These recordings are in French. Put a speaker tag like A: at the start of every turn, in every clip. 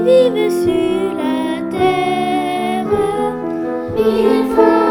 A: qui vivent sur la terre.
B: Il faut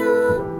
A: Oh.